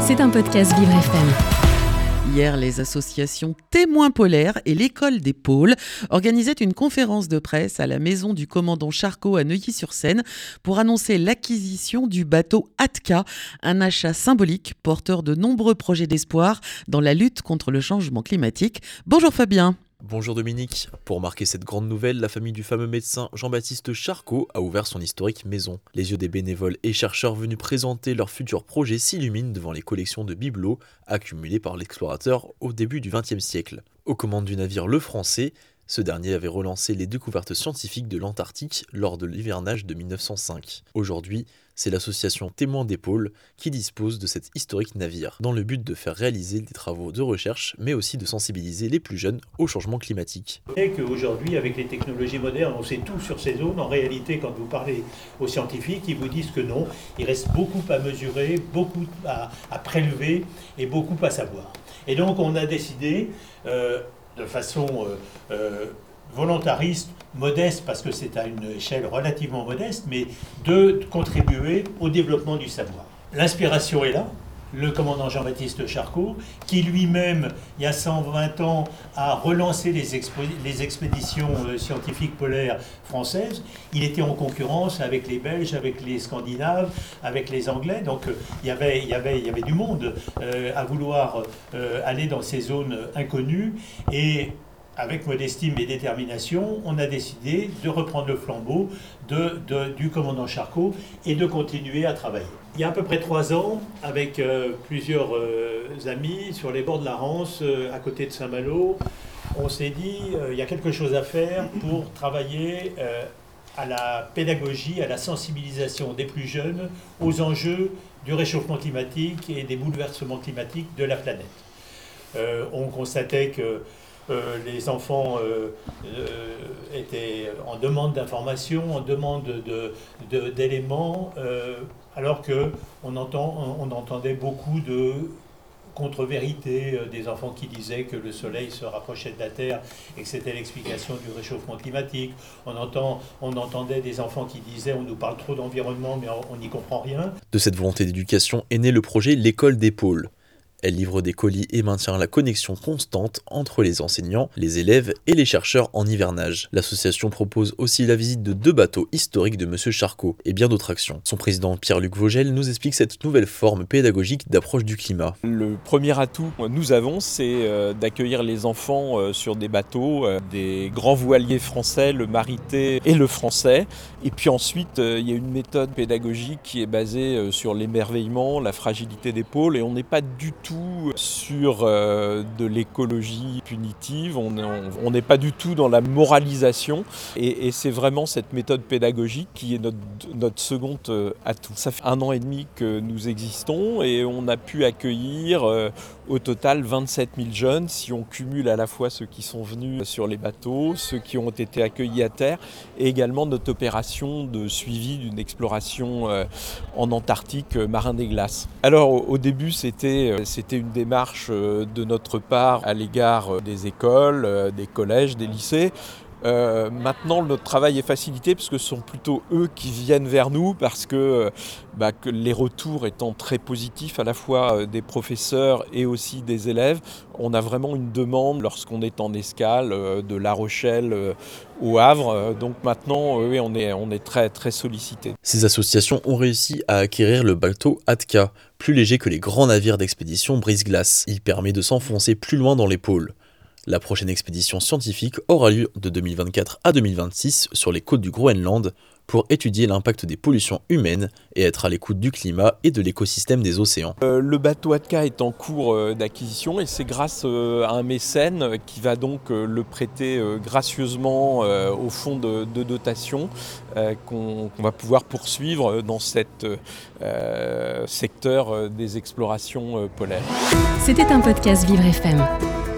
C'est un podcast Vivre FM. Hier, les associations Témoins polaires et l'École des pôles organisaient une conférence de presse à la maison du commandant Charcot à Neuilly-sur-Seine pour annoncer l'acquisition du bateau Atka, un achat symbolique porteur de nombreux projets d'espoir dans la lutte contre le changement climatique. Bonjour Fabien. Bonjour Dominique. Pour marquer cette grande nouvelle, la famille du fameux médecin Jean-Baptiste Charcot a ouvert son historique maison. Les yeux des bénévoles et chercheurs venus présenter leurs futurs projets s'illuminent devant les collections de bibelots accumulées par l'explorateur au début du XXe siècle. Aux commandes du navire Le Français, ce dernier avait relancé les découvertes scientifiques de l'Antarctique lors de l'hivernage de 1905. Aujourd'hui, c'est l'association Témoins d'épaule qui dispose de cet historique navire, dans le but de faire réaliser des travaux de recherche, mais aussi de sensibiliser les plus jeunes au changement climatique. Et qu'aujourd'hui, avec les technologies modernes, on sait tout sur ces zones. En réalité, quand vous parlez aux scientifiques, ils vous disent que non, il reste beaucoup à mesurer, beaucoup à, prélever et beaucoup à savoir. Et donc, on a décidé... Euh, de façon euh, euh, volontariste, modeste, parce que c'est à une échelle relativement modeste, mais de contribuer au développement du savoir. L'inspiration est là, le commandant Jean-Baptiste Charcot, qui lui-même, il y a 120 ans, a relancé les, les expéditions euh, scientifiques polaires françaises. Il était en concurrence avec les Belges, avec les Scandinaves, avec les Anglais. Donc euh, il, y avait, y avait, y avait du monde euh, à vouloir aller dans ces zones inconnues. Et avec modestie et détermination, on a décidé de reprendre le flambeau du commandant Charcot et de continuer à travailler. Il y a à peu près trois ans, avec euh, plusieurs euh, amis sur les bords de la Rance, euh, à côté de Saint-Malo, on s'est dit il y a quelque chose à faire pour travailler à la pédagogie, à la sensibilisation des plus jeunes aux enjeux du réchauffement climatique et des bouleversements climatiques de la planète. on constatait que euh, les enfants euh, euh, étaient en demande d'informations, en demande d'éléments, alors qu'on on entendait beaucoup de contre-vérités, des enfants qui disaient que le Soleil se rapprochait de la Terre et que c'était l'explication du réchauffement climatique. On, on entendait des enfants qui disaient on nous parle trop d'environnement mais on n'y comprend rien. De cette volonté d'éducation est né le projet L'école des pôles. Elle livre des colis et maintient la connexion constante entre les enseignants, les élèves et les chercheurs en hivernage. L'association propose aussi la visite de deux bateaux historiques de Monsieur Charcot et bien d'autres actions. Son président Pierre-Luc Vogel nous explique cette nouvelle forme pédagogique d'approche du climat. Le premier atout que nous avons, c'est euh, d'accueillir les enfants euh, sur des bateaux, euh, des grands voiliers français, le marité et le français. Et puis ensuite, il y a une méthode pédagogique qui est basée sur l'émerveillement, la fragilité des pôles, et on n'est pas du tout sur euh, de l'écologie punitive, on n'est pas du tout dans la moralisation et, c'est vraiment cette méthode pédagogique qui est notre, notre second euh, atout. Ça fait un an et demi que nous existons et on a pu accueillir euh, au total 27 000 jeunes si on cumule à la fois ceux qui sont venus sur les bateaux, ceux qui ont été accueillis à terre et également notre opération de suivi d'une exploration en Antarctique marin des glaces. Alors au début c'était c'était une démarche euh, de notre part à l'égard euh, des écoles, euh, des collèges, des lycées. Maintenant, notre travail est facilité parce que ce sont plutôt eux qui viennent vers nous parce que, bah, que, les retours étant très positifs à la fois des professeurs et aussi des élèves, on a vraiment une demande lorsqu'on est en escale de La Rochelle au Havre. Donc maintenant, on est, on est très, très sollicité. Ces associations ont réussi à acquérir le bateau Atka, plus léger que les grands navires d'expédition brise-glace. Il permet de s'enfoncer plus loin dans les pôles. La prochaine expédition scientifique aura lieu de 2024 à 2026 sur les côtes du Groenland pour étudier l'impact des pollutions humaines et être à l'écoute du climat et de l'écosystème des océans. Euh, le bateau Atka est en cours euh, d'acquisition et c'est grâce euh, à un mécène qui va donc le prêter gracieusement au fonds de, dotation qu'on va pouvoir poursuivre dans cet secteur des explorations polaires. C'était un podcast Vivre FM.